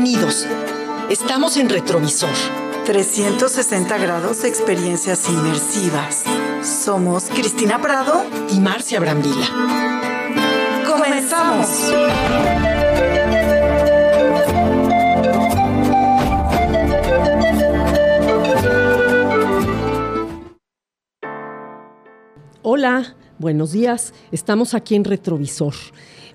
Bienvenidos. Estamos en Retrovisor. 360 grados de experiencias inmersivas. Somos Cristina Prado y Marcia Brambila. ¡Comenzamos! Hola, buenos días. Estamos aquí en Retrovisor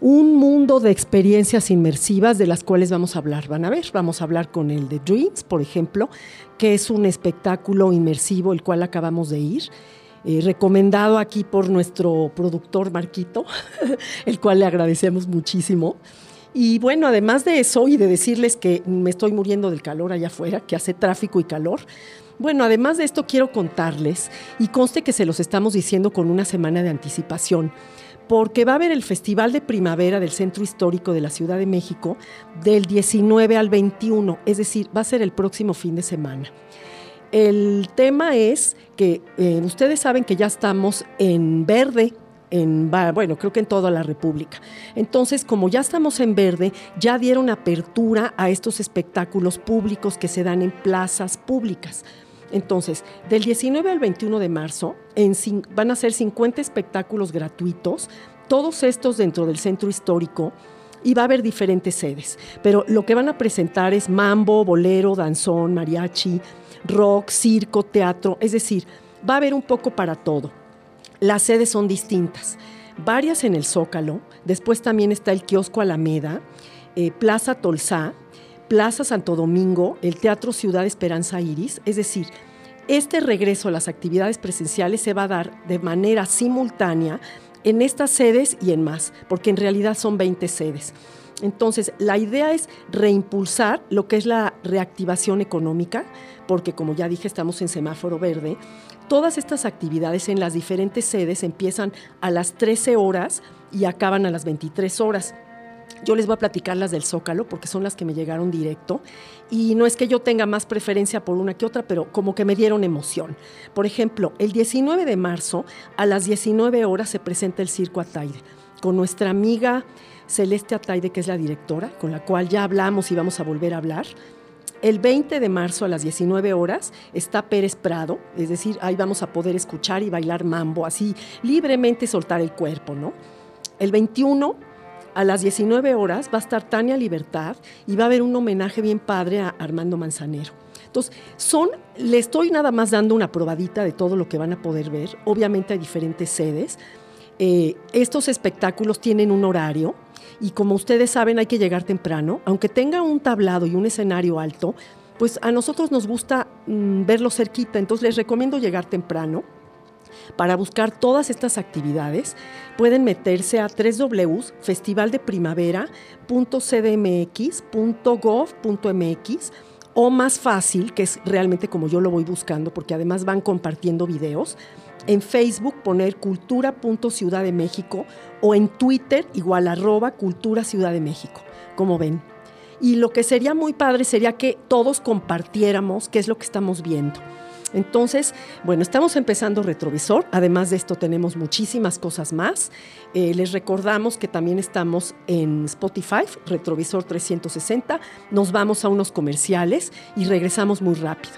un mundo de experiencias inmersivas de las cuales vamos a hablar. Van a ver, vamos a hablar con el de Dreams, por ejemplo, que es un espectáculo inmersivo el cual acabamos de ir. Eh, recomendado aquí por nuestro productor Marquito, el cual le agradecemos muchísimo. Y bueno, además de eso y de decirles que me estoy muriendo del calor allá afuera, que hace tráfico y calor, bueno, además de esto quiero contarles, y conste que se los estamos diciendo con una semana de anticipación, porque va a haber el Festival de Primavera del Centro Histórico de la Ciudad de México del 19 al 21, es decir, va a ser el próximo fin de semana. El tema es que eh, ustedes saben que ya estamos en verde, en, bueno, creo que en toda la República. Entonces, como ya estamos en verde, ya dieron apertura a estos espectáculos públicos que se dan en plazas públicas. Entonces, del 19 al 21 de marzo van a ser 50 espectáculos gratuitos, todos estos dentro del centro histórico, y va a haber diferentes sedes. Pero lo que van a presentar es mambo, bolero, danzón, mariachi, rock, circo, teatro, es decir, va a haber un poco para todo. Las sedes son distintas, varias en el Zócalo, después también está el kiosco Alameda, eh, Plaza Tolsá, Plaza Santo Domingo, el Teatro Ciudad Esperanza Iris, es decir, este regreso a las actividades presenciales se va a dar de manera simultánea en estas sedes y en más, porque en realidad son 20 sedes. Entonces, la idea es reimpulsar lo que es la reactivación económica, porque como ya dije, estamos en semáforo verde. Todas estas actividades en las diferentes sedes empiezan a las 13 horas y acaban a las 23 horas. Yo les voy a platicar las del Zócalo porque son las que me llegaron directo y no es que yo tenga más preferencia por una que otra, pero como que me dieron emoción. Por ejemplo, el 19 de marzo a las 19 horas se presenta el Circo Ataide con nuestra amiga Celeste Ataide, que es la directora, con la cual ya hablamos y vamos a volver a hablar. El 20 de marzo a las 19 horas está Pérez Prado, es decir, ahí vamos a poder escuchar y bailar mambo, así libremente soltar el cuerpo, ¿no? El 21 a las 19 horas va a estar Tania Libertad y va a haber un homenaje bien padre a Armando Manzanero. Entonces, son, le estoy nada más dando una probadita de todo lo que van a poder ver. Obviamente hay diferentes sedes. Eh, estos espectáculos tienen un horario y como ustedes saben hay que llegar temprano. Aunque tenga un tablado y un escenario alto, pues a nosotros nos gusta mm, verlo cerquita. Entonces les recomiendo llegar temprano. Para buscar todas estas actividades, pueden meterse a www.festivaldeprimavera.cdmx.gov.mx o más fácil, que es realmente como yo lo voy buscando, porque además van compartiendo videos, en Facebook poner cultura.ciudad de México o en Twitter igual arroba cultura Ciudad de México, como ven. Y lo que sería muy padre sería que todos compartiéramos qué es lo que estamos viendo. Entonces, bueno, estamos empezando Retrovisor. Además de esto, tenemos muchísimas cosas más. Eh, les recordamos que también estamos en Spotify, Retrovisor 360. Nos vamos a unos comerciales y regresamos muy rápido.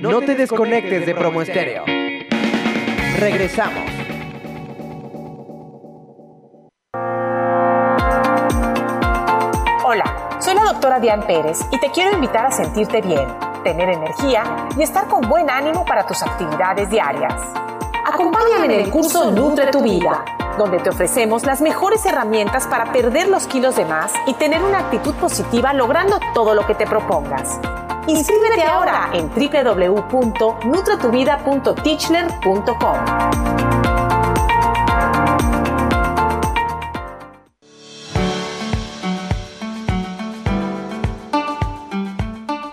No te desconectes de Promo Estéreo. Regresamos. Hola, soy la doctora Diane Pérez y te quiero invitar a sentirte bien tener energía y estar con buen ánimo para tus actividades diarias. Acompáñame en el curso Nutre tu Vida, donde te ofrecemos las mejores herramientas para perder los kilos de más y tener una actitud positiva logrando todo lo que te propongas. Inscríbete ahora en www.nutretuvida.teachler.com.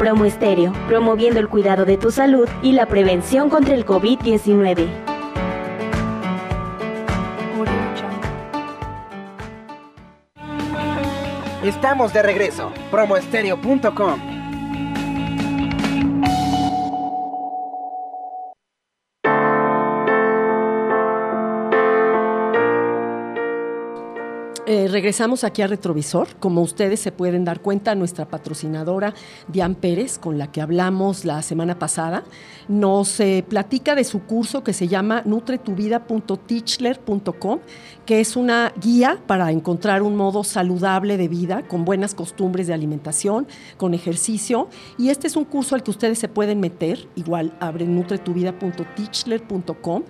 Promo Estéreo, promoviendo el cuidado de tu salud y la prevención contra el COVID-19. Estamos de regreso. Promoestereo.com Eh, regresamos aquí a Retrovisor. Como ustedes se pueden dar cuenta, nuestra patrocinadora Diane Pérez, con la que hablamos la semana pasada, nos eh, platica de su curso que se llama nutretuvida.teachler.com, que es una guía para encontrar un modo saludable de vida, con buenas costumbres de alimentación, con ejercicio. Y este es un curso al que ustedes se pueden meter. Igual abren nutretuvida.teachler.com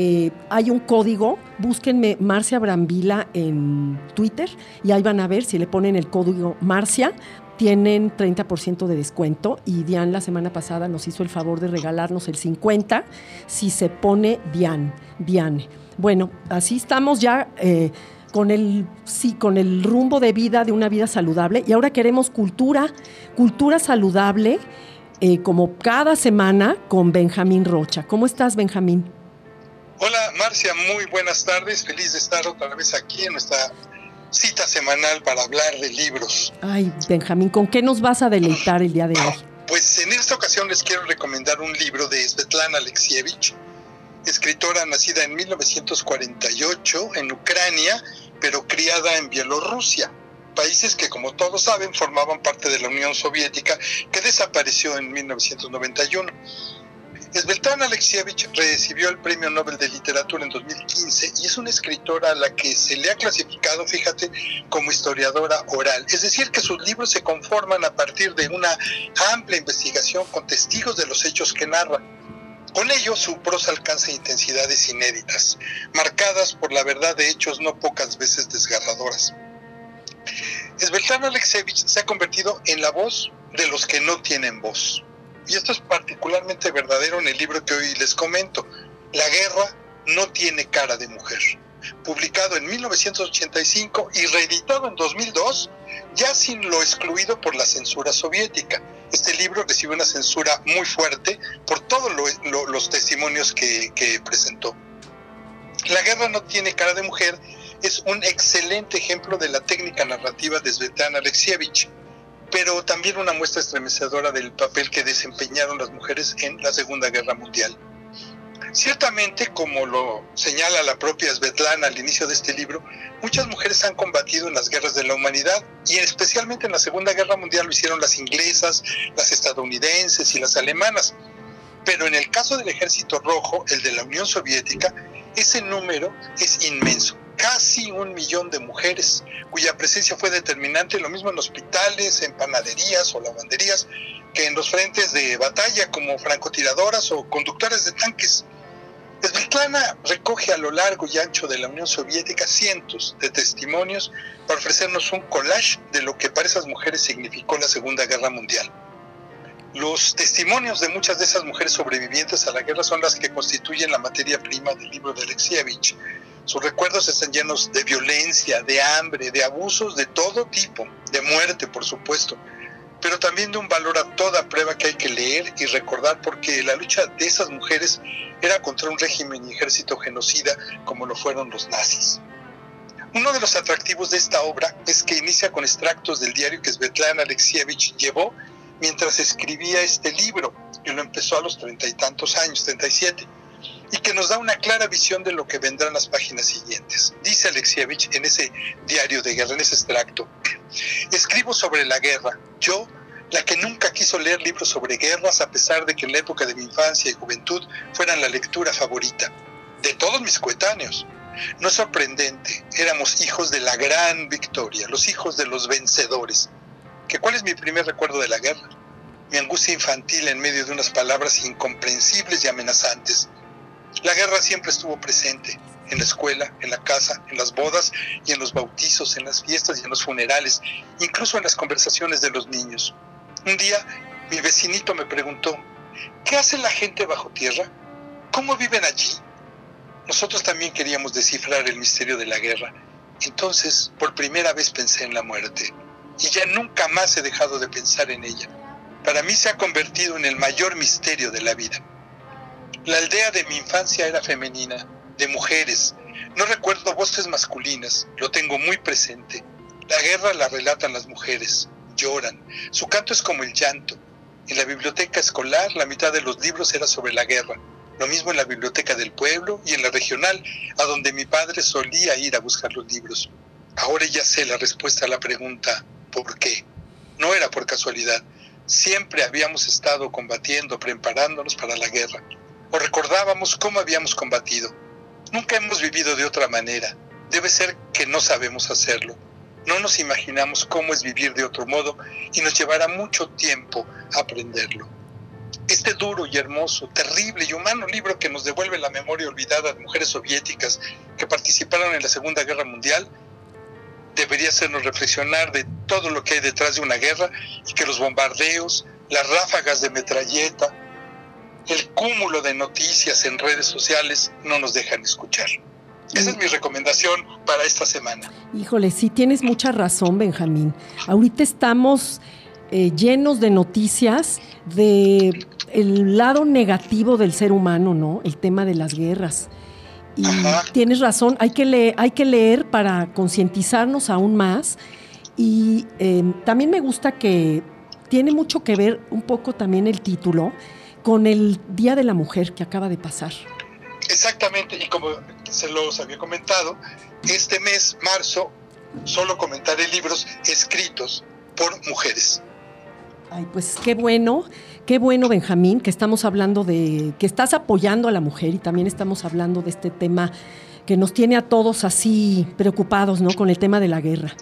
eh, hay un código, búsquenme Marcia Brambila en Twitter y ahí van a ver si le ponen el código Marcia, tienen 30% de descuento y Diane la semana pasada nos hizo el favor de regalarnos el 50 si se pone Diane, Diane. Bueno, así estamos ya eh, con el con el rumbo de vida de una vida saludable y ahora queremos cultura, cultura saludable eh, como cada semana con Benjamín Rocha. ¿Cómo estás, Benjamín? Hola Marcia, muy buenas tardes. Feliz de estar otra vez aquí en nuestra cita semanal para hablar de libros. Ay, Benjamín, ¿con qué nos vas a deleitar el día de hoy? Pues en esta ocasión les quiero recomendar un libro de Svetlana Alexievich, escritora nacida en 1948 en Ucrania, pero criada en Bielorrusia, países que como todos saben formaban parte de la Unión Soviética que desapareció en 1991. Svetlana Alexievich recibió el Premio Nobel de Literatura en 2015 y es una escritora a la que se le ha clasificado, fíjate, como historiadora oral. Es decir, que sus libros se conforman a partir de una amplia investigación con testigos de los hechos que narra. Con ello, su prosa alcanza intensidades inéditas, marcadas por la verdad de hechos no pocas veces desgarradoras. Svetlana Alexievich se ha convertido en la voz de los que no tienen voz y esto es particularmente verdadero en el libro que hoy les comento, La guerra no tiene cara de mujer, publicado en 1985 y reeditado en 2002, ya sin lo excluido por la censura soviética. Este libro recibe una censura muy fuerte por todos los testimonios que, que presentó. La guerra no tiene cara de mujer es un excelente ejemplo de la técnica narrativa de Svetlana Alexievich pero también una muestra estremecedora del papel que desempeñaron las mujeres en la Segunda Guerra Mundial. Ciertamente, como lo señala la propia Svetlana al inicio de este libro, muchas mujeres han combatido en las guerras de la humanidad y especialmente en la Segunda Guerra Mundial lo hicieron las inglesas, las estadounidenses y las alemanas. Pero en el caso del Ejército Rojo, el de la Unión Soviética, ese número es inmenso casi un millón de mujeres, cuya presencia fue determinante, lo mismo en hospitales, en panaderías o lavanderías, que en los frentes de batalla como francotiradoras o conductoras de tanques. Svetlana recoge a lo largo y ancho de la Unión Soviética cientos de testimonios para ofrecernos un collage de lo que para esas mujeres significó la Segunda Guerra Mundial. Los testimonios de muchas de esas mujeres sobrevivientes a la guerra son las que constituyen la materia prima del libro de Alexievich. Sus recuerdos están llenos de violencia, de hambre, de abusos de todo tipo, de muerte, por supuesto, pero también de un valor a toda prueba que hay que leer y recordar porque la lucha de esas mujeres era contra un régimen y ejército genocida como lo fueron los nazis. Uno de los atractivos de esta obra es que inicia con extractos del diario que Svetlana Alexievich llevó mientras escribía este libro, que lo empezó a los treinta y tantos años, 37 y que nos da una clara visión de lo que vendrán las páginas siguientes. Dice Alexievich en ese diario de guerra, en ese extracto, escribo sobre la guerra, yo, la que nunca quiso leer libros sobre guerras a pesar de que en la época de mi infancia y juventud fueran la lectura favorita, de todos mis coetáneos. No es sorprendente, éramos hijos de la gran victoria, los hijos de los vencedores. ¿Que ¿Cuál es mi primer recuerdo de la guerra? mi angustia infantil en medio de unas palabras incomprensibles y amenazantes. La guerra siempre estuvo presente, en la escuela, en la casa, en las bodas y en los bautizos, en las fiestas y en los funerales, incluso en las conversaciones de los niños. Un día mi vecinito me preguntó, ¿qué hace la gente bajo tierra? ¿Cómo viven allí? Nosotros también queríamos descifrar el misterio de la guerra. Entonces, por primera vez pensé en la muerte y ya nunca más he dejado de pensar en ella. Para mí se ha convertido en el mayor misterio de la vida. La aldea de mi infancia era femenina, de mujeres. No recuerdo voces masculinas, lo tengo muy presente. La guerra la relatan las mujeres, lloran. Su canto es como el llanto. En la biblioteca escolar la mitad de los libros era sobre la guerra. Lo mismo en la biblioteca del pueblo y en la regional, a donde mi padre solía ir a buscar los libros. Ahora ya sé la respuesta a la pregunta ¿por qué? No era por casualidad. Siempre habíamos estado combatiendo, preparándonos para la guerra. O recordábamos cómo habíamos combatido. Nunca hemos vivido de otra manera. Debe ser que no sabemos hacerlo. No nos imaginamos cómo es vivir de otro modo y nos llevará mucho tiempo aprenderlo. Este duro y hermoso, terrible y humano libro que nos devuelve la memoria olvidada de mujeres soviéticas que participaron en la Segunda Guerra Mundial debería hacernos reflexionar de todo lo que hay detrás de una guerra y que los bombardeos, las ráfagas de metralleta, el cúmulo de noticias en redes sociales no nos dejan escuchar. Esa es mi recomendación para esta semana. Híjole, sí tienes mucha razón, Benjamín. Ahorita estamos eh, llenos de noticias de el lado negativo del ser humano, ¿no? El tema de las guerras. Y tienes razón, hay que leer, hay que leer para concientizarnos aún más. Y em, también me gusta que tiene mucho que ver un poco también el título con el Día de la Mujer que acaba de pasar. Exactamente, y como se los había comentado, este mes, marzo, solo comentaré libros escritos por mujeres. Ay, pues qué bueno, qué bueno, Benjamín, que estamos hablando de, que estás apoyando a la mujer y también estamos hablando de este tema que nos tiene a todos así preocupados, ¿no? Con el tema de la guerra.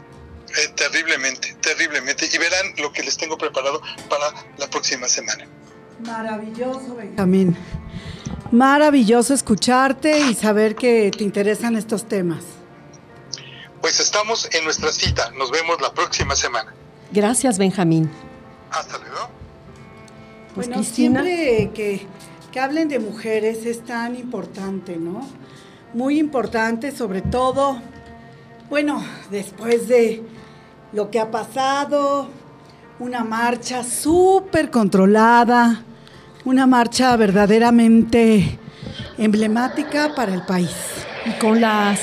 Eh, terriblemente, terriblemente. Y verán lo que les tengo preparado para la próxima semana. Maravilloso, Benjamín. Maravilloso escucharte y saber que te interesan estos temas. Pues estamos en nuestra cita. Nos vemos la próxima semana. Gracias, Benjamín. Hasta luego. Pues bueno, siempre que, que hablen de mujeres es tan importante, ¿no? Muy importante, sobre todo, bueno, después de lo que ha pasado, una marcha súper controlada, una marcha verdaderamente emblemática para el país. Y con, las,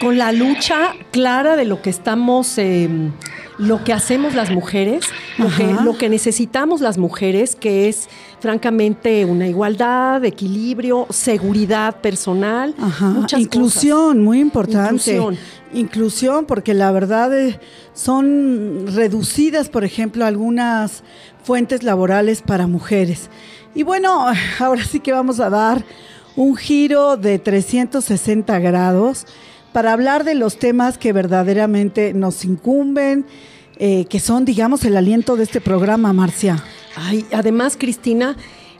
con la lucha clara de lo que estamos, em, lo que hacemos las mujeres, lo que, lo que, necesitamos las mujeres, que es francamente una igualdad, equilibrio, seguridad personal, Ajá. inclusión, muy importante. Inclusión. Inclusión, porque la verdad eh, son reducidas, por ejemplo, algunas fuentes laborales para mujeres. Y bueno, ahora sí que vamos a dar un giro de 360 grados para hablar de los temas que verdaderamente nos incumben, eh, que son, digamos, el aliento de este programa, Marcia. Ay, además, Cristina,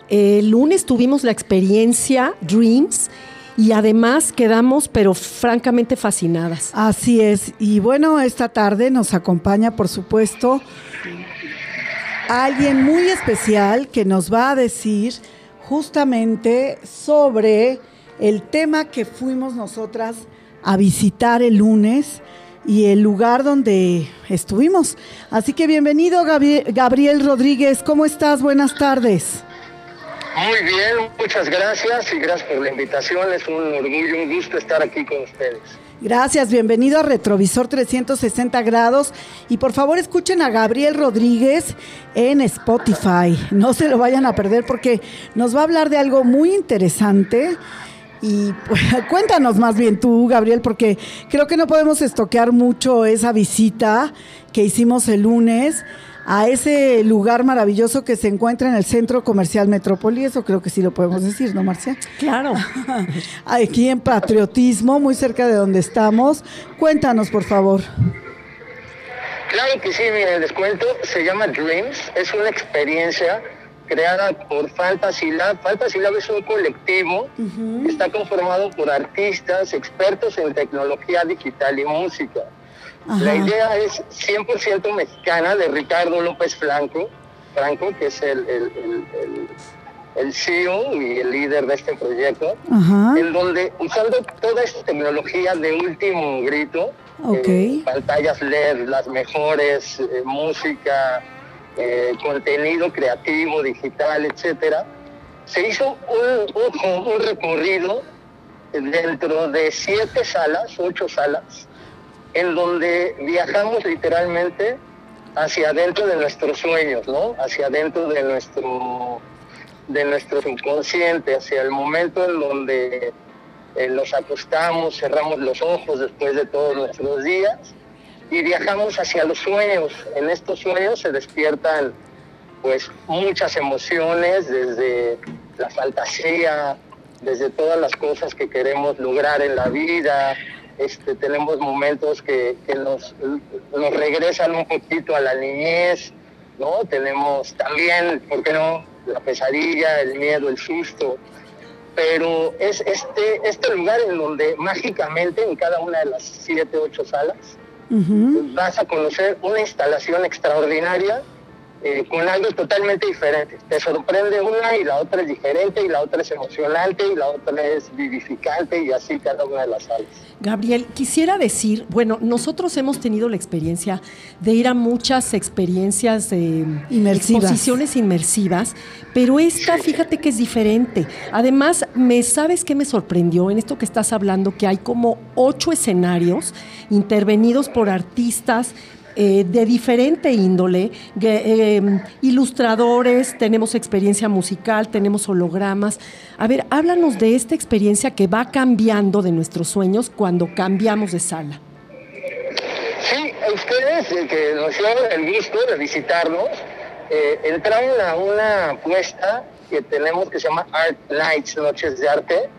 el lunes tuvimos la experiencia Dreams y además quedamos, pero francamente fascinadas. Así es. Y bueno, esta tarde nos acompaña, por supuesto, alguien muy especial que nos va a decir justamente sobre el tema que fuimos nosotras a visitar el lunes y el lugar donde estuvimos. Así que bienvenido Gabriel Rodríguez, ¿cómo estás? Buenas tardes. Muy bien, muchas gracias y gracias por la invitación. Es un orgullo, un gusto estar aquí con ustedes. Gracias, bienvenido a Retrovisor 360 grados y por favor escuchen a Gabriel Rodríguez en Spotify. No se lo vayan a perder porque nos va a hablar de algo muy interesante. Y pues, cuéntanos más bien tú, Gabriel, porque creo que no podemos estoquear mucho esa visita que hicimos el lunes a ese lugar maravilloso que se encuentra en el Centro Comercial Metrópoli, eso creo que sí lo podemos decir, ¿no, Marcia? Claro. Aquí en Patriotismo, muy cerca de donde estamos. Cuéntanos, por favor. Claro que sí, mire, les cuento, se llama Dreams, es una experiencia creada por Fantasy Lab. Fantasy Lab es un colectivo que está conformado por artistas, expertos en tecnología digital y música. La idea es 100% mexicana de Ricardo López Franco, Franco, que es el, el, CEO y el líder de este proyecto, en donde usando toda esta tecnología de último grito, eh, pantallas LED, las mejores, eh, música, eh, contenido creativo, digital, etcétera, se hizo un, recorrido dentro de siete salas, ocho salas, en donde viajamos literalmente hacia adentro de nuestros sueños, ¿no? Hacia adentro de nuestro, de nuestro subconsciente, hacia el momento en donde eh, nos acostamos, cerramos los ojos después de todos nuestros días y viajamos hacia los sueños. En estos sueños se despiertan pues muchas emociones, desde la fantasía, desde todas las cosas que queremos lograr en la vida. Este, tenemos momentos que, que nos, nos regresan un poquito a la niñez, ¿no? Tenemos también, ¿por qué no? La pesadilla, el miedo, el susto. Pero es este, este lugar en donde mágicamente en cada una de las siete, ocho salas, vas a conocer una instalación extraordinaria eh, con algo totalmente diferente. Te sorprende una y la otra es diferente y la otra es emocionante y la otra es vivificante y así cada una de las salas. Gabriel, quisiera decir, bueno, nosotros hemos tenido la experiencia de ir a muchas experiencias de inmersivas. exposiciones inmersivas, pero esta, fíjate que es diferente. Además, me sabes qué me sorprendió en esto que estás hablando, que hay como ocho escenarios intervenidos por artistas eh, de diferente índole, em, ilustradores, tenemos experiencia musical, tenemos hologramas. A ver, háblanos de esta experiencia que va cambiando de nuestros sueños cuando cambiamos de sala. Sí, ustedes eh, que nos dieron el gusto de visitarnos, eh, entraron a una apuesta que tenemos que se llama Art Nights, Noches de Arte,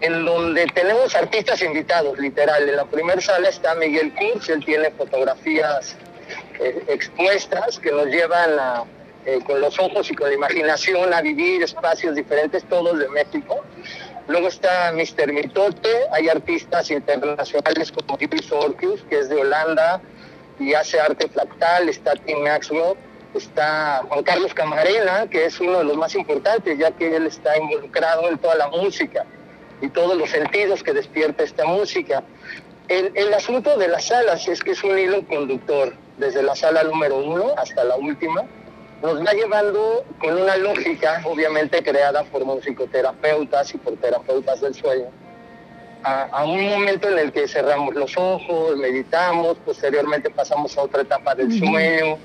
en donde tenemos artistas invitados, literal. En la primera sala está Miguel Kurz, él tiene fotografías eh, expuestas que nos llevan eh, con los ojos y con la imaginación a vivir espacios diferentes, todos de México. Luego está Mr. Mitote, hay artistas internacionales como Divis Orkius, que es de Holanda y hace arte fractal, está Tim Maxwell, está Juan Carlos Camarena, que es uno de los más importantes, ya que él está involucrado en toda la música y todos los sentidos que despierta esta música. El, el, asunto de las salas es que es un hilo conductor, desde la sala número uno hasta la última, nos va llevando con una lógica, obviamente creada por musicoterapeutas y por terapeutas del sueño, a, a, un momento en el que cerramos los ojos, meditamos, posteriormente pasamos a otra etapa del sueño,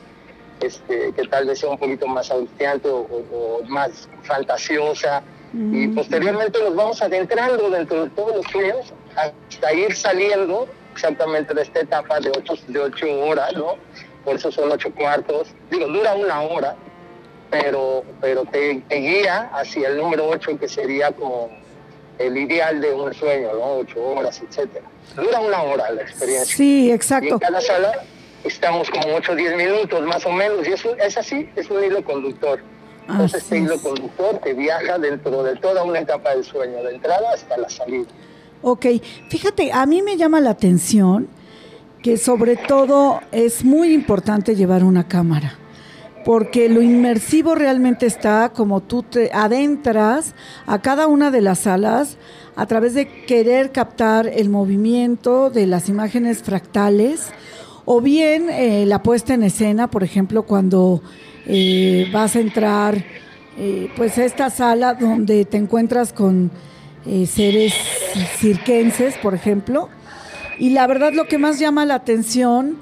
este, que tal vez sea un poquito más angustiante o, o, o más fantasiosa, y posteriormente nos vamos adentrando dentro de todos los sueños hasta ir saliendo exactamente de esta etapa de ocho, de ocho horas, ¿no? Por eso son ocho cuartos. Digo, dura una hora, pero, pero te, guía hacia el número ocho, que sería como el ideal de un sueño, ¿no? Ocho horas, etcétera. Dura una hora la experiencia. Sí, exacto. Y en cada sala estamos como ocho o diez minutos más o menos, y eso es así, es un hilo conductor. Entonces este hilo conductor que viaja dentro de toda una etapa del sueño, de entrada hasta la salida. Ok, fíjate, a mí me llama la atención que sobre todo es muy importante llevar una cámara, porque lo inmersivo realmente está como tú te adentras a cada una de las salas a través de querer captar el movimiento de las imágenes fractales o bien eh, la puesta en escena, por ejemplo, cuando eh, vas a entrar eh, pues a esta sala donde te encuentras con eh, seres cirquenses, por ejemplo. Y la verdad lo que más llama la atención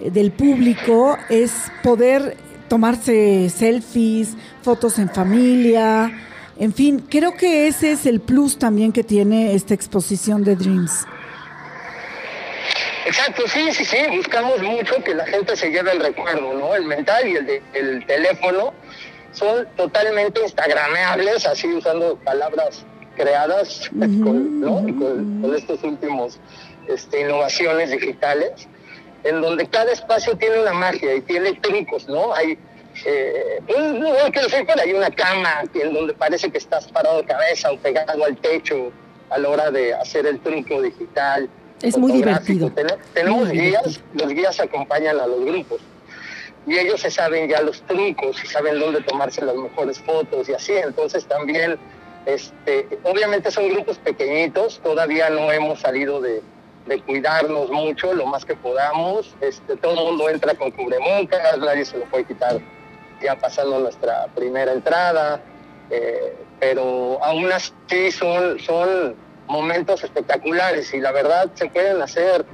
eh, del público es poder tomarse selfies, fotos en familia, en fin, creo que ese es el plus también que tiene esta exposición de Dreams. Exacto, sí, sí, sí, buscamos mucho que la gente se lleve el recuerdo, ¿no? El mental y el, de, el teléfono son totalmente instagrameables, así usando palabras creadas con, ¿no? con, con, estos últimos este, innovaciones digitales. en donde cada espacio tiene una magia y tiene trucos, ¿no? Hay eh, un, no, quiero decir, pero hay una cama en donde parece que estás parado de cabeza o pegado al techo a la hora de hacer el truco digital. Es muy divertido. tenemos guías, los guías acompañan a los grupos y ellos se saben ya los trucos y saben dónde tomarse las mejores fotos y así. Entonces también, este, obviamente son grupos pequeñitos, todavía no hemos salido de, de cuidarnos mucho, lo más que podamos. Este, todo el mundo entra con cubrebocas, nadie se lo puede quitar ya pasando nuestra primera entrada, eh, pero aún así son, son momentos espectaculares y la verdad se pueden hacer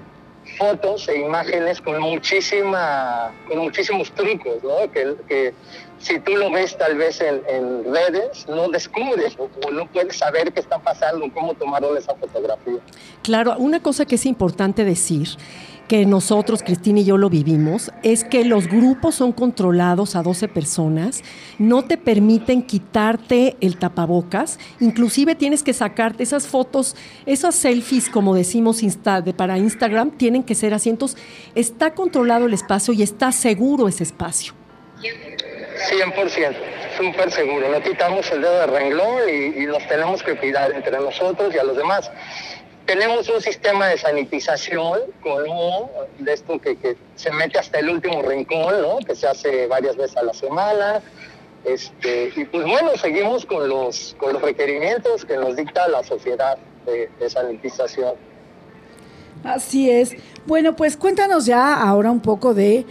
fotos e imágenes con muchísima con muchísimos trucos ¿no? que, si tú lo ves tal vez en, en redes no descubres o, o, no puedes saber qué está pasando cómo tomaron esa fotografía claro una cosa que es importante decir que nosotros, Cristina y yo lo vivimos, es que los grupos son controlados a 12 personas, no te permiten quitarte el tapabocas, inclusive tienes que sacarte esas fotos, esas selfies, como decimos Insta, de, para Instagram, tienen que ser asientos. Está controlado el espacio y está seguro ese espacio. 100%, súper seguro. No quitamos el dedo de renglón y, y nos tenemos que cuidar entre nosotros y a los demás tenemos un sistema de sanitización con un, de esto que, que, se mete hasta el último rincón, ¿no? que se hace varias veces a la semana. Este, y pues bueno, seguimos con los, con los requerimientos que nos dicta la sociedad de sanitización. Así es. Bueno, pues cuéntanos ya ahora un poco de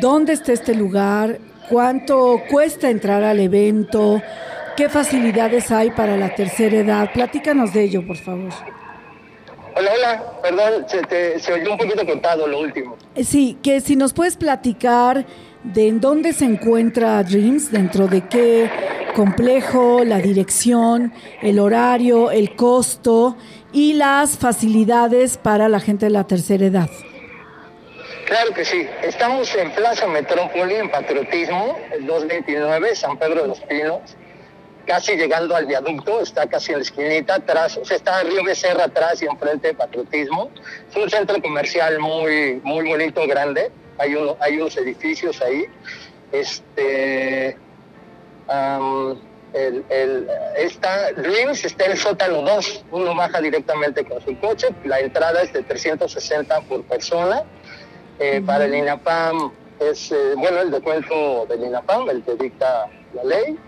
dónde está este lugar, cuánto cuesta entrar al evento, qué facilidades hay para la tercera edad. Platícanos de ello, por favor. Hola, hola, perdón, se, te, se oyó un poquito cortado lo último. Sí, que si nos puedes platicar de en dónde se encuentra Dreams, dentro de qué complejo, la dirección, el horario, el costo y las facilidades para la gente de la tercera edad. Claro que sí. Estamos en Plaza Metrópoli, en Patriotismo, el 229, San Pedro de los Pinos casi llegando al viaducto, está casi en la esquinita atrás, o sea, está Río Becerra atrás y enfrente de Patriotismo. Es un centro comercial muy, muy bonito, grande. Hay, uno, hay unos edificios ahí. Este, um, el, el, está, Dreams está en el sótano 2. Uno baja directamente con su coche. La entrada es de 360 por persona. Eh. Para el INAPAM es, eh, bueno, el descuento del INAPAM, el que dicta la ley.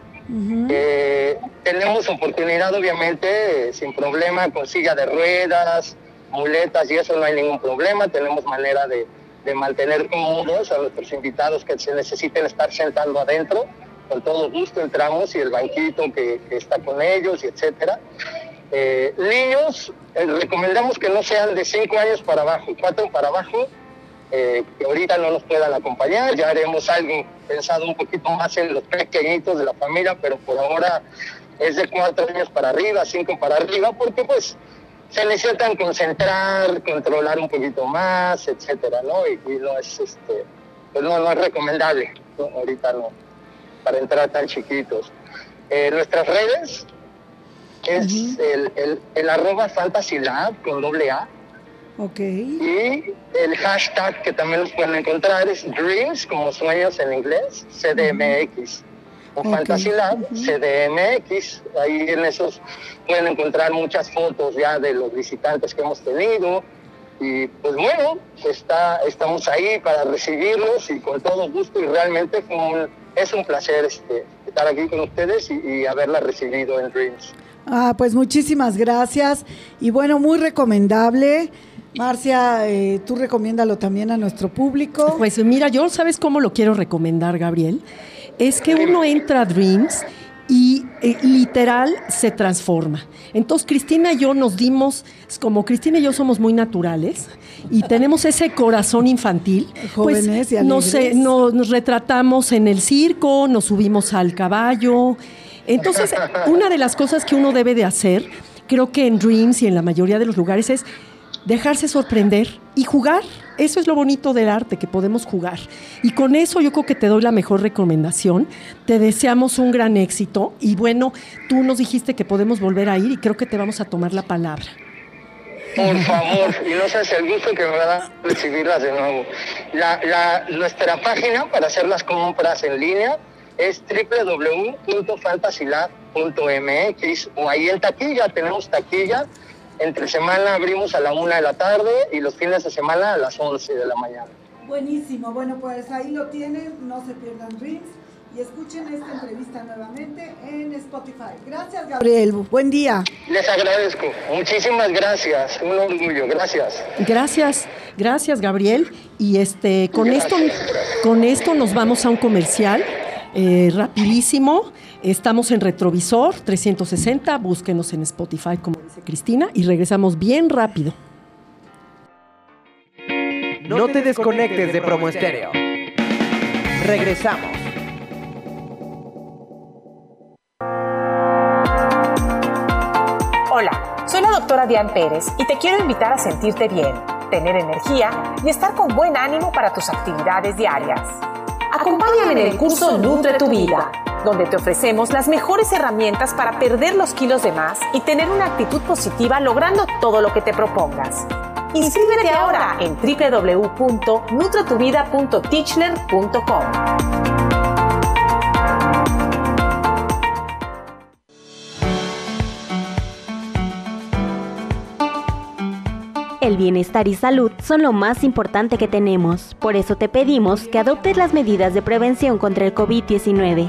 Eh, tenemos oportunidad, obviamente, sin problema, con silla de ruedas, muletas y eso no hay ningún problema. Tenemos manera de, de mantener cómodos a nuestros invitados que se necesiten estar sentando adentro. Con todo gusto entramos y el banquito que, que está con ellos y etcétera. Eh, niños, eh, recomendamos que no sean de 5 años para abajo, 4 para abajo, eh, que ahorita no nos puedan acompañar, ya haremos algo pensado un poquito más en los pequeñitos de la familia, pero por ahora es de cuatro años para arriba, cinco para arriba, porque pues se necesitan concentrar, controlar un poquito más, etcétera, ¿no? Y, y no es este, pues no, no es recomendable, ¿no? ahorita no, para entrar tan chiquitos. Eh, nuestras redes es uh -huh. el, el, el, arroba fantasy lab con doble A, Ok. Y el hashtag que también los pueden encontrar es Dreams, como sueños en inglés, CDMX. O okay. Uh -huh. CDMX. Ahí en esos pueden encontrar muchas fotos ya de los visitantes que hemos tenido. Y pues bueno, está, estamos ahí para recibirlos y con todo gusto. Y realmente un, es un placer este, estar aquí con ustedes y, y haberla recibido en Dreams. Ah, pues muchísimas gracias. Y bueno, muy recomendable. Marcia, eh, tú recomiéndalo también a nuestro público. Pues mira, yo sabes cómo lo quiero recomendar, Gabriel. Es que uno entra a Dreams y eh, literal se transforma. Entonces Cristina y yo nos dimos, como Cristina y yo somos muy naturales y tenemos ese corazón infantil, Jóvenes pues nos, eh, nos, nos retratamos en el circo, nos subimos al caballo. Entonces, una de las cosas que uno debe de hacer, creo que en Dreams y en la mayoría de los lugares es dejarse sorprender y jugar. Eso es lo bonito del arte, que podemos jugar. Y con eso yo creo que te doy la mejor recomendación. Te deseamos un gran éxito. Y bueno, tú nos dijiste que podemos volver a ir y creo que te vamos a tomar la palabra. Por favor, y no sabes el gusto que me va a dar recibirlas de nuevo. La, nuestra página para hacer las compras en línea es www.fantasylab.mx o ahí en taquilla, tenemos taquilla. Entre semana abrimos a la una de la tarde y los fines de semana a las 11 de la mañana. Buenísimo, bueno pues ahí lo tienen, no se pierdan Dreams y escuchen esta entrevista nuevamente en Spotify. Gracias Gabriel, buen día. Les agradezco, muchísimas gracias, un orgullo, gracias. Gracias, gracias Gabriel. Y este, con esto, con esto nos vamos a un comercial eh, rapidísimo. Estamos en Retrovisor 360, búsquenos en Spotify, como dice Cristina, y regresamos bien rápido. No te desconectes de Promo Estéreo. Regresamos. Hola, soy la doctora Diane Pérez y te quiero invitar a sentirte bien, tener energía y estar con buen ánimo para tus actividades diarias. Acompáñame en el curso Nutre tu Vida, donde te ofrecemos las mejores herramientas para perder los kilos de más y tener una actitud positiva logrando todo lo que te propongas. Inscríbete ahora en www.nutretuvida.teachler.com. El bienestar y salud son lo más importante que tenemos, por eso te pedimos que adoptes las medidas de prevención contra el COVID-19.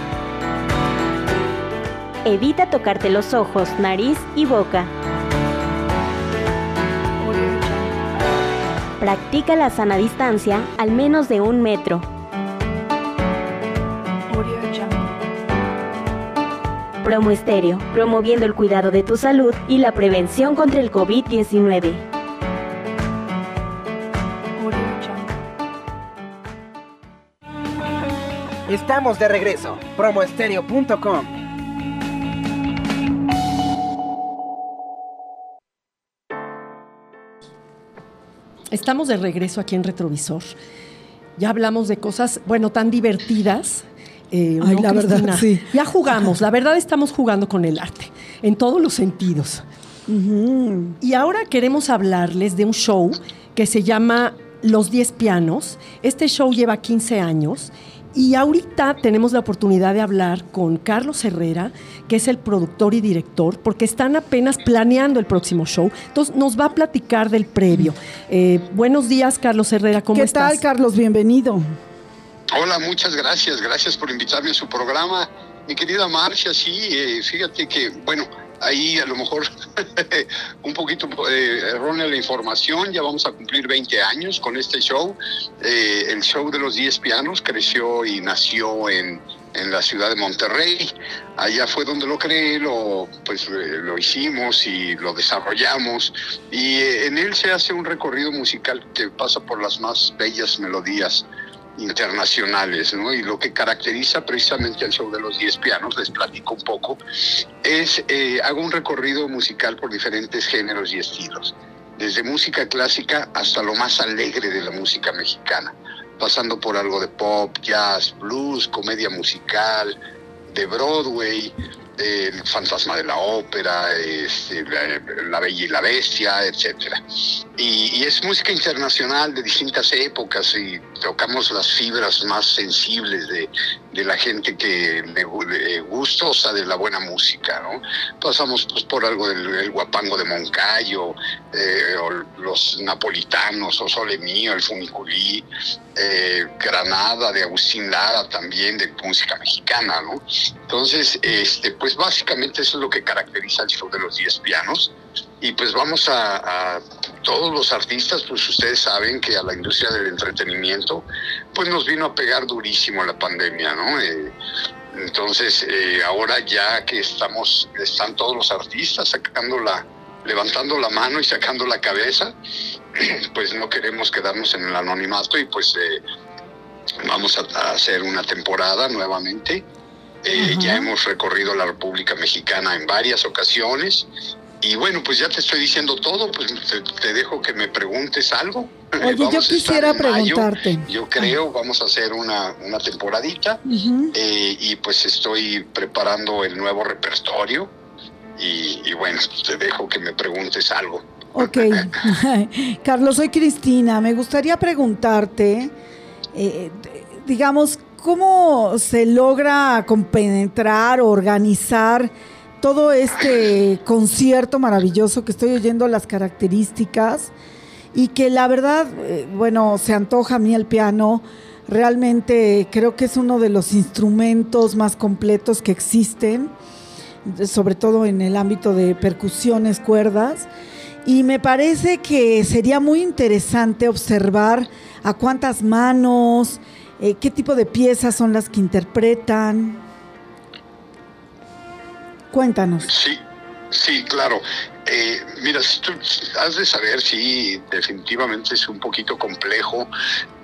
Evita tocarte los ojos, nariz y boca. Practica la sana distancia al menos de un metro. Promo Estéreo, promoviendo el cuidado de tu salud y la prevención contra el COVID-19. Estamos de regreso. Promoestereo.com. Estamos de regreso aquí en Retrovisor. Ya hablamos de cosas, bueno, tan divertidas. eh, Ay, ¿no, la verdad, sí. Ya jugamos, la verdad estamos jugando con el arte, en todos los sentidos. Y ahora queremos hablarles de un show que se llama Los 10 Pianos. Este show lleva 15 años y ahorita tenemos la oportunidad de hablar con Carlos Herrera, que es el productor y director, porque están apenas planeando el próximo show. Entonces nos va a platicar del previo. Eh, buenos días, Carlos Herrera, ¿cómo ¿Qué estás? tal, Carlos? Bienvenido. Hola, muchas gracias, gracias por invitarme a su programa. Mi querida Marcia, sí, eh, fíjate que, bueno, ahí a lo mejor un poquito eh, errónea la información, ya vamos a cumplir 20 años con este show. Eh, el show de los 10 pianos creció y nació en, en la ciudad de Monterrey. Allá fue donde lo creé, lo, pues, eh, lo hicimos y lo desarrollamos. Y eh, en él se hace un recorrido musical que pasa por las más bellas melodías internacionales, ¿no? Y lo que caracteriza precisamente el show de los 10 pianos, les platico un poco, es, eh, hago un recorrido musical por diferentes géneros y estilos, desde música clásica hasta lo más alegre de la música mexicana, pasando por algo de pop, jazz, blues, comedia musical, de Broadway, el fantasma de la ópera, este, la, la Bella y la Bestia, etcétera. Y, y, es música internacional de distintas épocas y tocamos las fibras más sensibles de, de la gente que le, gustosa de la buena música, ¿no? Pasamos pues, por algo del el guapango de Moncayo, eh, o los napolitanos, o Sole Mío, el Funiculí, eh, Granada de Agustín Lara también, de música mexicana, ¿no? Entonces, este, pues básicamente eso es lo que caracteriza el show de los 10 pianos. Y pues vamos a, todos los artistas, pues ustedes saben que a la industria del entretenimiento, pues nos vino a pegar durísimo la pandemia, ¿no? Eh, entonces, eh, ahora ya que estamos, están todos los artistas sacando la, levantando la mano y sacando la cabeza, pues no queremos quedarnos en el anonimato y pues eh, vamos a, hacer una temporada nuevamente. Eh, ya hemos recorrido la República Mexicana en varias ocasiones. Y bueno, pues ya te estoy diciendo todo, pues te, dejo que me preguntes algo. Oye, yo quisiera preguntarte. yo creo, vamos a hacer una, una temporadita. Eh, y pues estoy preparando el nuevo repertorio y, bueno, te dejo que me preguntes algo. Ok. Carlos, soy Cristina. Me gustaría preguntarte, eh, digamos, ¿cómo se logra compenetrar, organizar todo este concierto maravilloso que estoy oyendo las características y que la verdad, eh, bueno, se antoja a mí el piano. Realmente creo que es uno de los instrumentos más completos que existen sobre todo en el ámbito de percusiones, cuerdas. Y me parece que sería muy interesante observar a cuántas manos, eh, qué tipo de piezas son las que interpretan. Cuéntanos. Sí, sí, claro. Eh, mira, tú has de saber, sí, definitivamente es un poquito complejo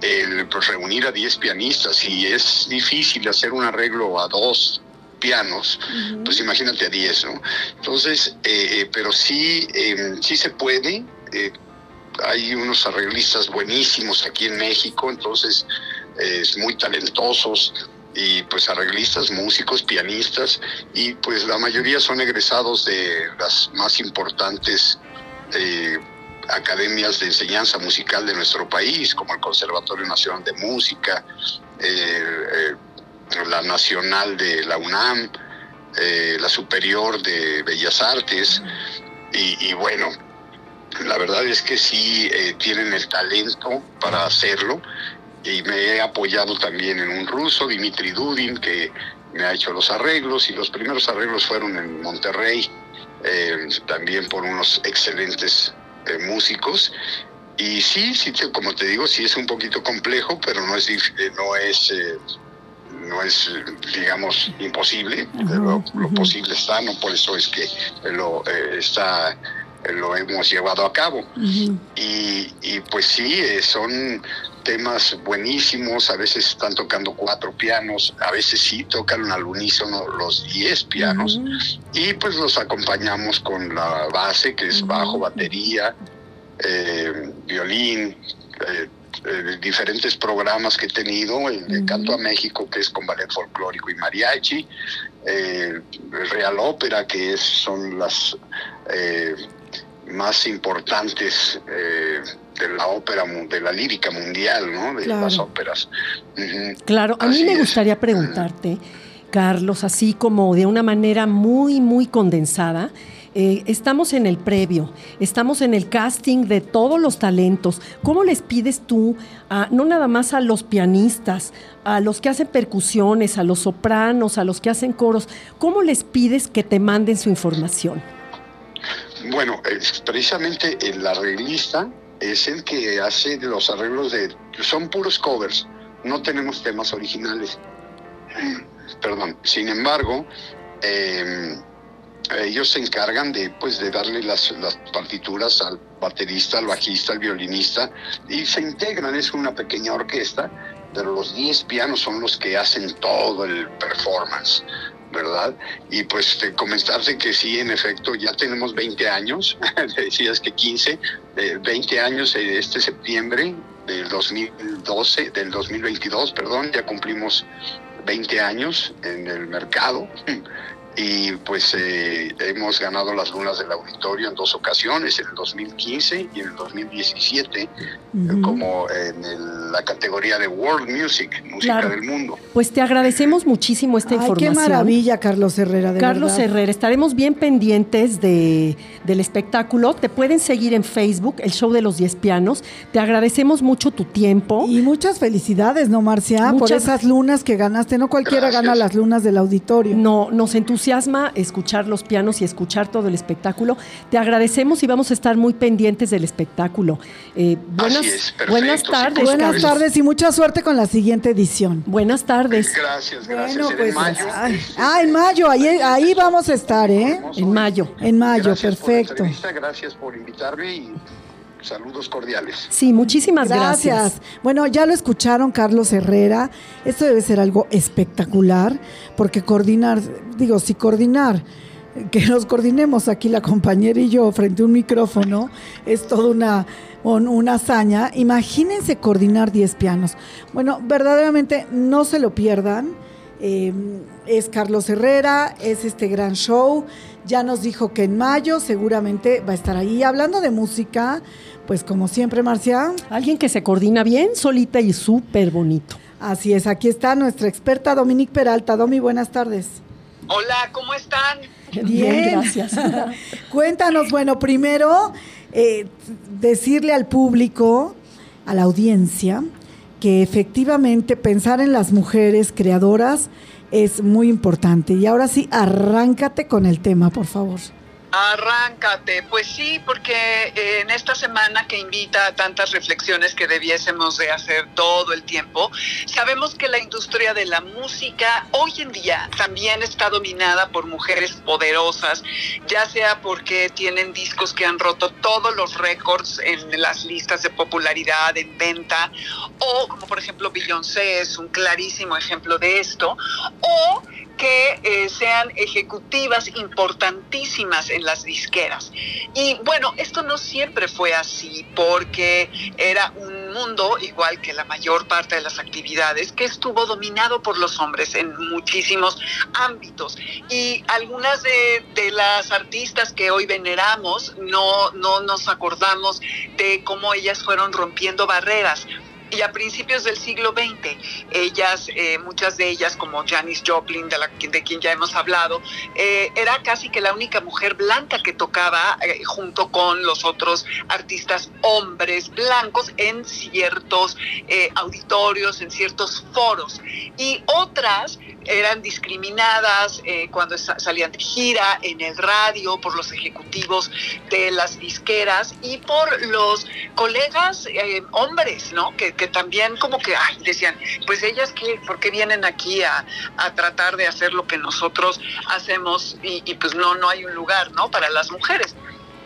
el pues, reunir a 10 pianistas y es difícil hacer un arreglo a dos pianos, pues imagínate a 10, ¿no? Entonces, eh, eh, pero sí, em, sí se puede. Eh, hay unos arreglistas buenísimos aquí en México, entonces es muy talentosos y pues arreglistas, músicos, pianistas y pues la mayoría son egresados de las más importantes academias de enseñanza musical de nuestro país, como el Conservatorio Nacional de Música, la Nacional de la UNAM, eh, la Superior de Bellas Artes, y, bueno, la verdad es que sí eh, tienen el talento para hacerlo, y me he apoyado también en un ruso, Dimitri Dudin, que me ha hecho los arreglos, y los primeros arreglos fueron en Monterrey, eh, también por unos excelentes músicos, y sí, sí, como te digo, sí es un poquito complejo, pero no es, no es no es, digamos, imposible, lo, posible está, no por eso es que lo eh, está lo hemos llevado a cabo. y, y, pues sí, eh, son temas buenísimos, a veces están tocando cuatro pianos, a veces sí tocan al unísono los diez pianos, y pues los acompañamos con la base, que es bajo, batería, eh, violín, eh, diferentes programas que he tenido, el de Canto a México, que es con ballet folclórico y mariachi, eh, Real Ópera, que es, son las eh, más importantes eh, de la ópera, de la lírica mundial, ¿no? De las óperas. Claro, a mí me gustaría preguntarte, Carlos, así como de una manera muy, muy condensada, eh, estamos en el previo, estamos en el casting de todos los talentos. ¿Cómo les pides tú, no nada más a los pianistas, a los que hacen percusiones, a los sopranos, a los que hacen coros, cómo les pides que te manden su información? Bueno, precisamente el arreglista es el que hace los arreglos de... Son puros covers, no tenemos temas originales. Perdón. Sin embargo, eh, ellos se encargan de, pues, de darle las, partituras al baterista, al bajista, al violinista, y se integran, es una pequeña orquesta, pero los 10 pianos son los que hacen todo el performance. ¿verdad? Y pues te que sí, en efecto, ya tenemos 20 años, decías que 15, 20 eh, años este septiembre del 2012, del 2022, perdón, ya cumplimos 20 años en el mercado y pues eh, hemos ganado las lunas del auditorio en dos ocasiones, en el 2015 y en el 2017, como en la categoría de World Music, música del mundo. Pues te agradecemos muchísimo esta información. Qué maravilla, Carlos Herrera. De Carlos Herrera, estaremos bien pendientes de, del espectáculo. Te pueden seguir en Facebook, el show de los 10 pianos. Te agradecemos mucho tu tiempo. Y muchas felicidades, ¿no, Marcia? Por esas lunas que ganaste. No cualquiera gana las lunas del auditorio. No, nos entusiasma entusiasma escuchar los pianos y escuchar todo el espectáculo. Te agradecemos y vamos a estar muy pendientes del espectáculo. Eh, buenas, es, perfecto, buenas sí, tardes. Buenas Carlos. tardes y mucha suerte con la siguiente edición. Buenas tardes. Gracias, gracias. Bueno, En pues, mayo, ay, ah, en mayo, ahí, ahí vamos a estar, ¿eh? En mayo. En mayo, Gracias por perfecto. entrevista, gracias por invitarme y saludos cordiales. Sí, muchísimas gracias. Gracias. Bueno, ya lo escucharon, Carlos Herrera. Esto debe ser algo espectacular, porque coordinar, digo, si coordinar, que nos coordinemos aquí la compañera y yo frente a un micrófono, es toda una, un- una hazaña. Imagínense coordinar 10 pianos. Bueno, verdaderamente no se lo pierdan. Eh, es Carlos Herrera, es este gran show. Ya nos dijo que en mayo seguramente va a estar ahí. Hablando de música, pues como siempre, Marcia. Alguien que se coordina bien, solita y súper bonito. Así es, aquí está nuestra experta Dominique Peralta. Domi, buenas tardes. Hola, ¿cómo están? Bien, gracias. Cuéntanos, bueno, primero, eh, decirle al público, a la audiencia, que efectivamente pensar en las mujeres creadoras es muy importante. Y ahora sí, arráncate con el tema, por favor. Arráncate. Pues sí, porque eh, en esta semana que invita a tantas reflexiones que debiésemos de hacer todo el tiempo, sabemos que la industria de la música hoy en día también está dominada por mujeres poderosas, ya sea porque tienen discos que han roto todos los récords en las listas de popularidad, en venta, o como por ejemplo Beyoncé es un clarísimo ejemplo de esto, o que eh, sean ejecutivas importantísimas en las disqueras. Y bueno, esto no siempre fue así porque era un mundo, igual que la mayor parte de las actividades, que estuvo dominado por los hombres en muchísimos ámbitos. Y algunas de, de las artistas que hoy veneramos no, no nos acordamos de cómo ellas fueron rompiendo barreras y a principios del siglo XX, ellas, eh, muchas de ellas, como Janis Joplin, de, la, de quien ya hemos hablado, eh, era casi que la única mujer blanca que tocaba eh, junto con los otros artistas hombres blancos en ciertos eh, auditorios, en ciertos foros. Y otras eran discriminadas eh, cuando sa- salían de gira, en el radio, por los ejecutivos de las disqueras y por los colegas eh, hombres, ¿no? Que, que también como que ay, decían, pues ellas, qué, ¿por qué vienen aquí a, a tratar de hacer lo que nosotros hacemos? Y, y pues no, no hay un lugar, ¿no? Para las mujeres.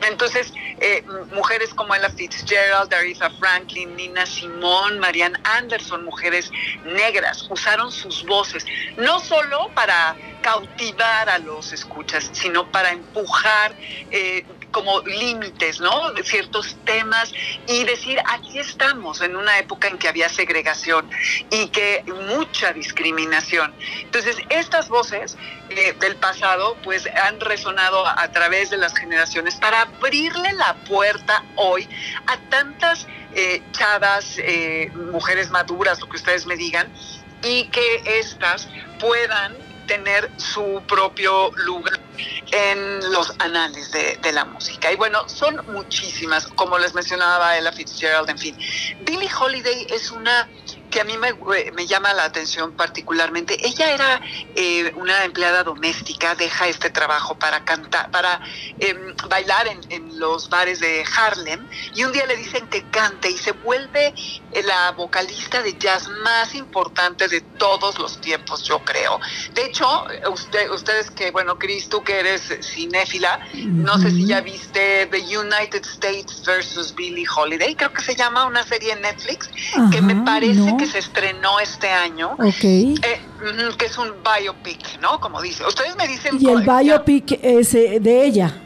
Entonces, eh, mujeres como Ella Fitzgerald, Aretha Franklin, Nina Simone, Marianne Anderson, mujeres negras, usaron sus voces, no solo para cautivar a los escuchas, sino para empujar eh, como límites, ¿no? De ciertos temas y decir, aquí estamos en una época en que había segregación y que mucha discriminación. Entonces, estas voces eh, del pasado, pues han resonado a, través de las generaciones para abrirle la puerta hoy a tantas eh, chavas, eh, mujeres maduras, lo que ustedes me digan, y que éstas puedan tener su propio lugar en los anales de, de, la música. Y bueno, son muchísimas, como les mencionaba Ella Fitzgerald, en fin. Billie Holiday es una que a mí me, me llama la atención particularmente. Ella era eh, una empleada doméstica, deja este trabajo para cantar, para eh, bailar en, en, los bares de Harlem, y un día le dicen que cante y se vuelve la vocalista de jazz más importante de todos los tiempos, yo creo. De hecho, usted, ustedes que, bueno, Cris, tú que eres cinéfila, no sé si ya viste The United States versus Billie Holiday, creo que se llama una serie en Netflix, Ajá, que me parece no. Que se estrenó este año, okay. eh, que es un biopic, ¿no? Como dice. Ustedes me dicen... Y el biopic es de ella.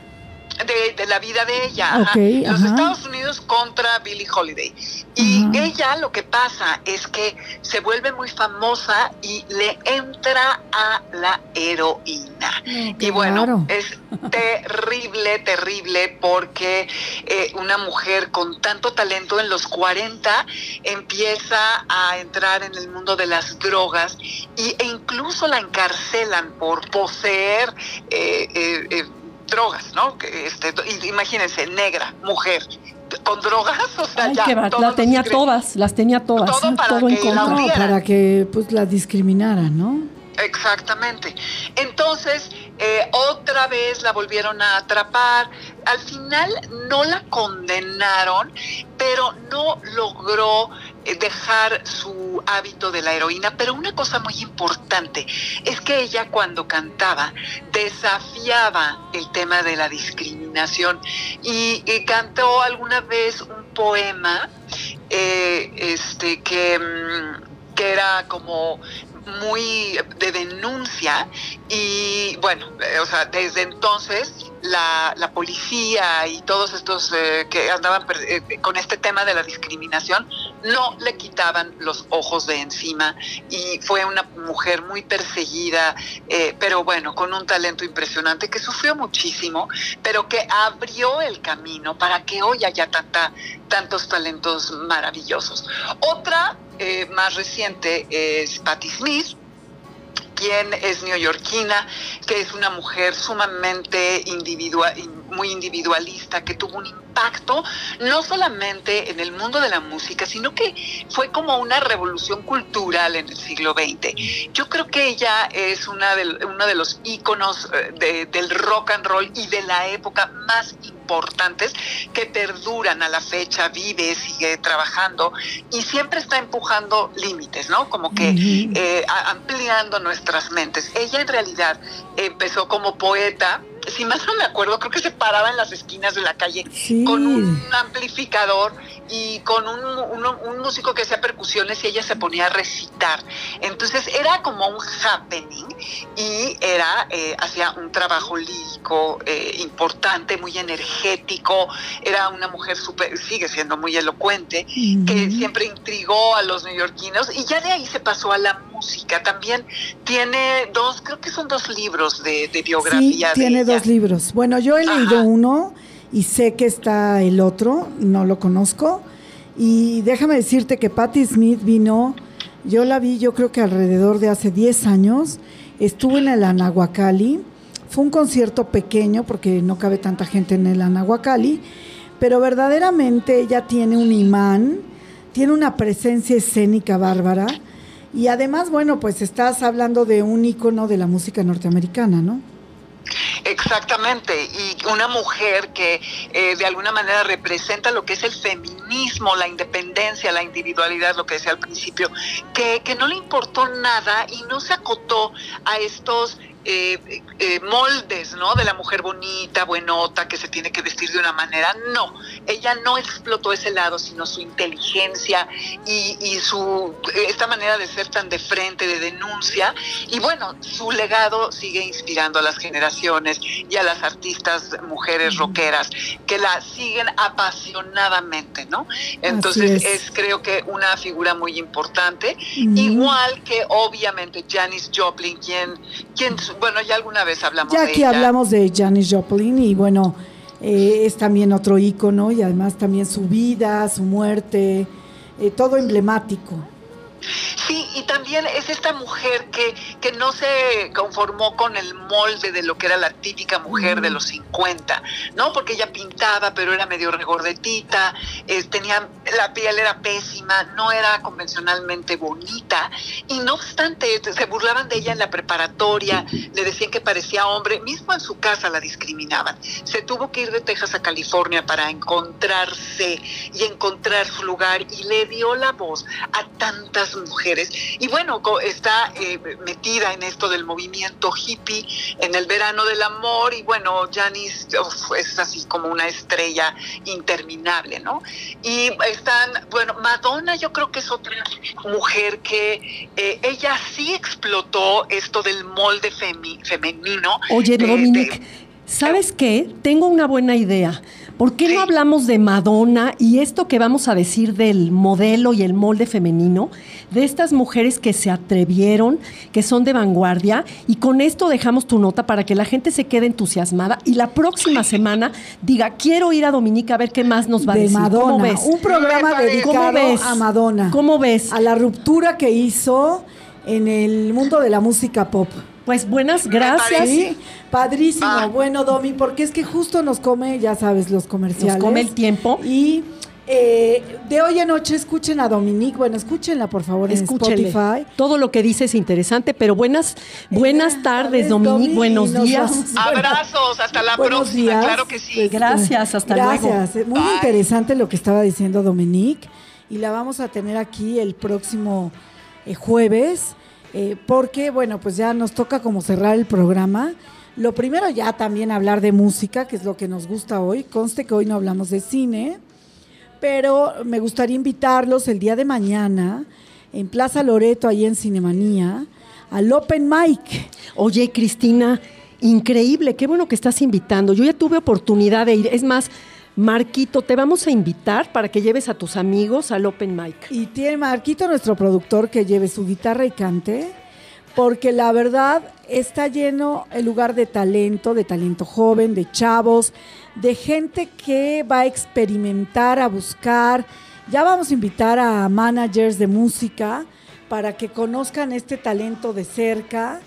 De, de, la vida de ella. Okay. Los ajá. Estados Unidos contra Billie Holiday. Y ajá. ella lo que pasa es que se vuelve muy famosa y le entra a la heroína. Oh, y bueno, claro. es terrible, terrible porque eh, una mujer con tanto talento en los 40 empieza a entrar en el mundo de las drogas y, e incluso la encarcelan por poseer eh, eh, drogas, ¿no? Este, imagínense, negra, mujer, con drogas, o sea, Ay, ya. La tenía todas, las tenía todas. Todo para todo que en contra. No, para que pues la discriminaran, ¿no? Exactamente. Entonces, eh, otra vez la volvieron a atrapar. Al final no la condenaron, pero no logró eh, dejar su hábito de la heroína. Pero una cosa muy importante es que ella cuando cantaba desafiaba el tema de la discriminación y, cantó alguna vez un poema eh, este, que, mm, que era como muy de denuncia y bueno, eh, o sea, desde entonces la, policía y todos estos eh, que andaban eh, con este tema de la discriminación no le quitaban los ojos de encima y fue una mujer muy perseguida, pero bueno, con un talento impresionante que sufrió muchísimo, pero que abrió el camino para que hoy haya tanta, tantos talentos maravillosos. Otra más reciente es Patti Smith, quien es neoyorquina, que es una mujer sumamente individual, muy individualista, que tuvo un impacto no solamente en el mundo de la música, sino que fue como una revolución cultural en el siglo XX. Yo creo que ella es una de, uno de los íconos eh, del rock and roll y de la época más importantes que perduran a la fecha, vive, sigue trabajando y siempre está empujando límites, ¿no? Como que eh, ampliando nuestras mentes. Ella en realidad empezó como poeta, si más no me acuerdo, creo que se paraba en las esquinas de la calle con un amplificador y con un, músico que hacía percusiones y ella se ponía a recitar. Entonces era como un happening y era, eh, hacía un trabajo lírico eh, importante, muy energético, era una mujer súper, sigue siendo muy elocuente, que siempre intrigó a los neoyorquinos y ya de ahí se pasó a la música. También tiene dos, creo que son dos libros de, biografía. Sí, tiene dos libros. Bueno, yo he leído uno y sé que está el otro, no lo conozco. Y déjame decirte que Patti Smith vino, yo la vi yo creo que alrededor de hace 10 años, estuvo en el Anahuacali, fue un concierto pequeño porque no cabe tanta gente en el Anahuacali, pero verdaderamente ella tiene un imán, tiene una presencia escénica bárbara y además, bueno, pues estás hablando de un ícono de la música norteamericana, ¿no? Exactamente, y una mujer que eh, de alguna manera representa lo que es el feminismo, la independencia, la individualidad, lo que decía al principio, que, que no le importó nada y no se acotó a estos eh, eh, moldes, ¿no? De la mujer bonita, buenota, que se tiene que vestir de una manera. No, ella no explotó ese lado, sino su inteligencia y, su esta manera de ser tan de frente, de denuncia. Y bueno, su legado sigue inspirando a las generaciones y a las artistas mujeres rockeras que la siguen apasionadamente, ¿no? Entonces es. creo que una figura muy importante, igual que obviamente Janis Joplin, quien, quien bueno, ya alguna vez hablamos ya de aquí hablamos de Janis Joplin y bueno, eh, es también otro ícono y además también su vida, su muerte, eh, todo emblemático. Sí, y también es esta mujer que, que no se conformó con el molde de lo que era la típica mujer de los 50, ¿no? Porque ella pintaba, pero era medio regordetita, eh, tenía, la piel era pésima, no era convencionalmente bonita, y no obstante, se burlaban de ella en la preparatoria, le decían que parecía hombre, mismo en su casa la discriminaban. Se tuvo que ir de Texas a California para encontrarse y encontrar su lugar, y le dio la voz a tantas mujeres y bueno, está eh, metida en esto del movimiento hippie, en el verano del amor, y bueno, Janis es así como una estrella interminable, ¿no? Y están, bueno, Madonna yo creo que es otra mujer que eh, ella sí explotó esto del molde femenino. Oye, Dominique, ¿sabes qué? Tengo una buena idea. ¿Por qué no hablamos de Madonna y esto que vamos a decir del modelo y el molde femenino, de estas mujeres que se atrevieron, que son de vanguardia, y con esto dejamos tu nota para que la gente se quede entusiasmada y la próxima semana diga, quiero ir a Dominica a ver qué más nos va a decir. Madonna, ves? un programa dedicado a Madonna. ¿Cómo ves? A la ruptura que hizo en el mundo de la música pop. Pues buenas gracias. Sí, padrísimo. Ah. Bueno, Domi, porque es que justo nos come, ya sabes, los comerciales. Nos come el tiempo. Y Eh, de hoy en noche escuchen a Dominique. Bueno, escúchenla por favor en Escúchenle. Spotify. Todo lo que dice es interesante, pero buenas, buenas tardes, es Dominique. Domi, Buenos días. vamos. Abrazos, hasta la Buenos próxima, días. claro que sí. Pues, Gracias, hasta luego. Gracias. Eh, Muy Bye. interesante lo que estaba diciendo Dominique. Y la vamos a tener aquí el próximo eh, jueves. Eh, porque, bueno, pues ya nos toca como cerrar el programa. Lo primero ya también hablar de música, que es lo que nos gusta hoy. Conste que hoy no hablamos de cine. Pero me gustaría invitarlos el día de mañana en Plaza Loreto, ahí en Cinemanía, al Open Mic. Oye, Cristina, increíble, qué bueno que estás invitando. Yo ya tuve oportunidad de ir. Es más, Marquito, te vamos a invitar para que lleves a tus amigos al Open Mic. Y tiene Marquito, nuestro productor, que lleve su guitarra y cante, porque la verdad está lleno el lugar de talento, de talento joven, de chavos, de gente que va a experimentar, a buscar. Ya vamos a invitar a managers de música para que conozcan este talento de cerca.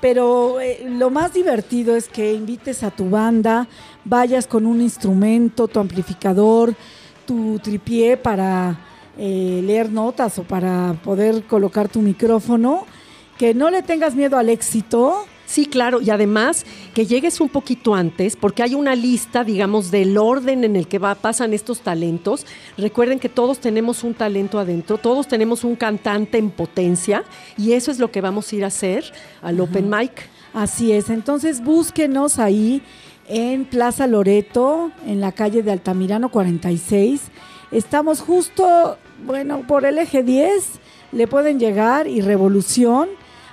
Pero eh, lo más divertido es que invites a tu banda, vayas con un instrumento, tu amplificador, tu tripié para eh, leer notas o para poder colocar tu micrófono, que no le tengas miedo al éxito. Sí, claro, y además que llegues un poquito antes, porque hay una lista, digamos, del orden en el que va, pasan estos talentos. Recuerden que todos tenemos un talento adentro, todos tenemos un cantante en potencia, y eso es lo que vamos a ir a hacer al Open Mic. Así es, entonces búsquenos ahí en Plaza Loreto, en la calle de Altamirano 46. Estamos justo, bueno, por el eje 10, le pueden llegar y Revolución.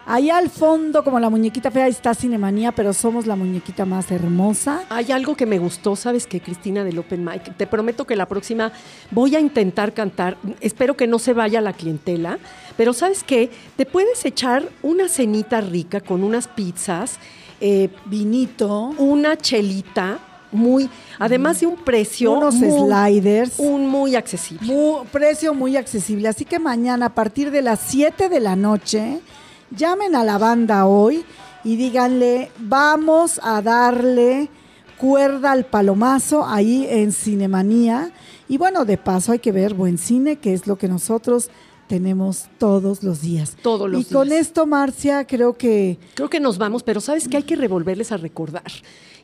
Allá al fondo, como la muñequita fea, está Cinemanía, pero somos la muñequita más hermosa. Hay algo que me gustó, ¿sabes qué, Cristina, del Open Mic? Te prometo que la próxima voy a intentar cantar. Espero que no se vaya la clientela, pero ¿sabes qué? Te puedes echar una cenita rica con unas pizzas, eh, Vinito, una chelita, muy, además de un precio. unos muy- sliders. Un muy accesible. Mu- precio muy accesible. Así que mañana a partir de las 7 de la noche, llamen a la banda hoy y díganle, vamos a darle cuerda al palomazo ahí en Cinemanía. Y bueno, de paso hay que ver buen cine, que es lo que nosotros tenemos todos los días. Todos los y con días. esto, Marcia, creo que Creo que nos vamos, pero sabes que hay que revolverles a recordar.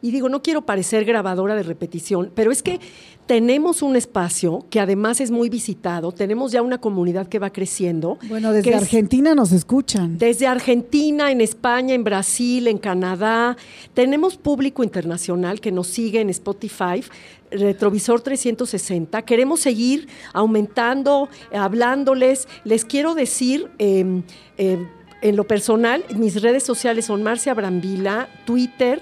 Y digo, no quiero parecer grabadora de repetición, pero es que tenemos un espacio que además es muy visitado, tenemos ya una comunidad que va creciendo. Bueno, desde que es- Argentina nos escuchan. Desde Argentina, en España, en Brasil, en Canadá. Tenemos público internacional que nos sigue en Spotify, Retrovisor 360. Queremos seguir aumentando, hablándoles. Les quiero decir, eh, eh, en lo personal, mis redes sociales son Marcia Brambila, Twitter.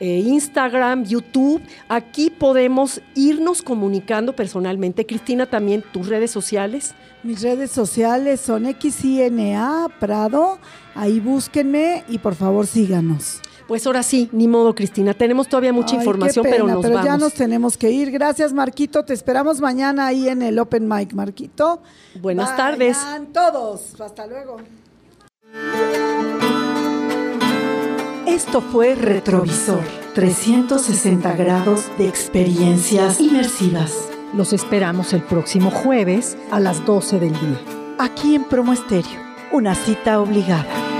eh, Instagram, YouTube, aquí podemos irnos comunicando personalmente. Cristina, también tus redes sociales. Mis redes sociales son XINA Prado. Ahí búsquenme y por favor síganos. Pues ahora sí, ni modo, Cristina. Tenemos todavía mucha Ay, qué información, pena, pero nos pero vamos. ya nos tenemos que ir. Gracias, Marquito. Te esperamos mañana ahí en el Open Mic, Marquito. Buenas tardes. Vayan todos. Hasta luego. Esto fue Retrovisor, 360 grados de experiencias inmersivas. Los esperamos el próximo jueves a las 12 del día. Aquí en Promo Estéreo, una cita obligada.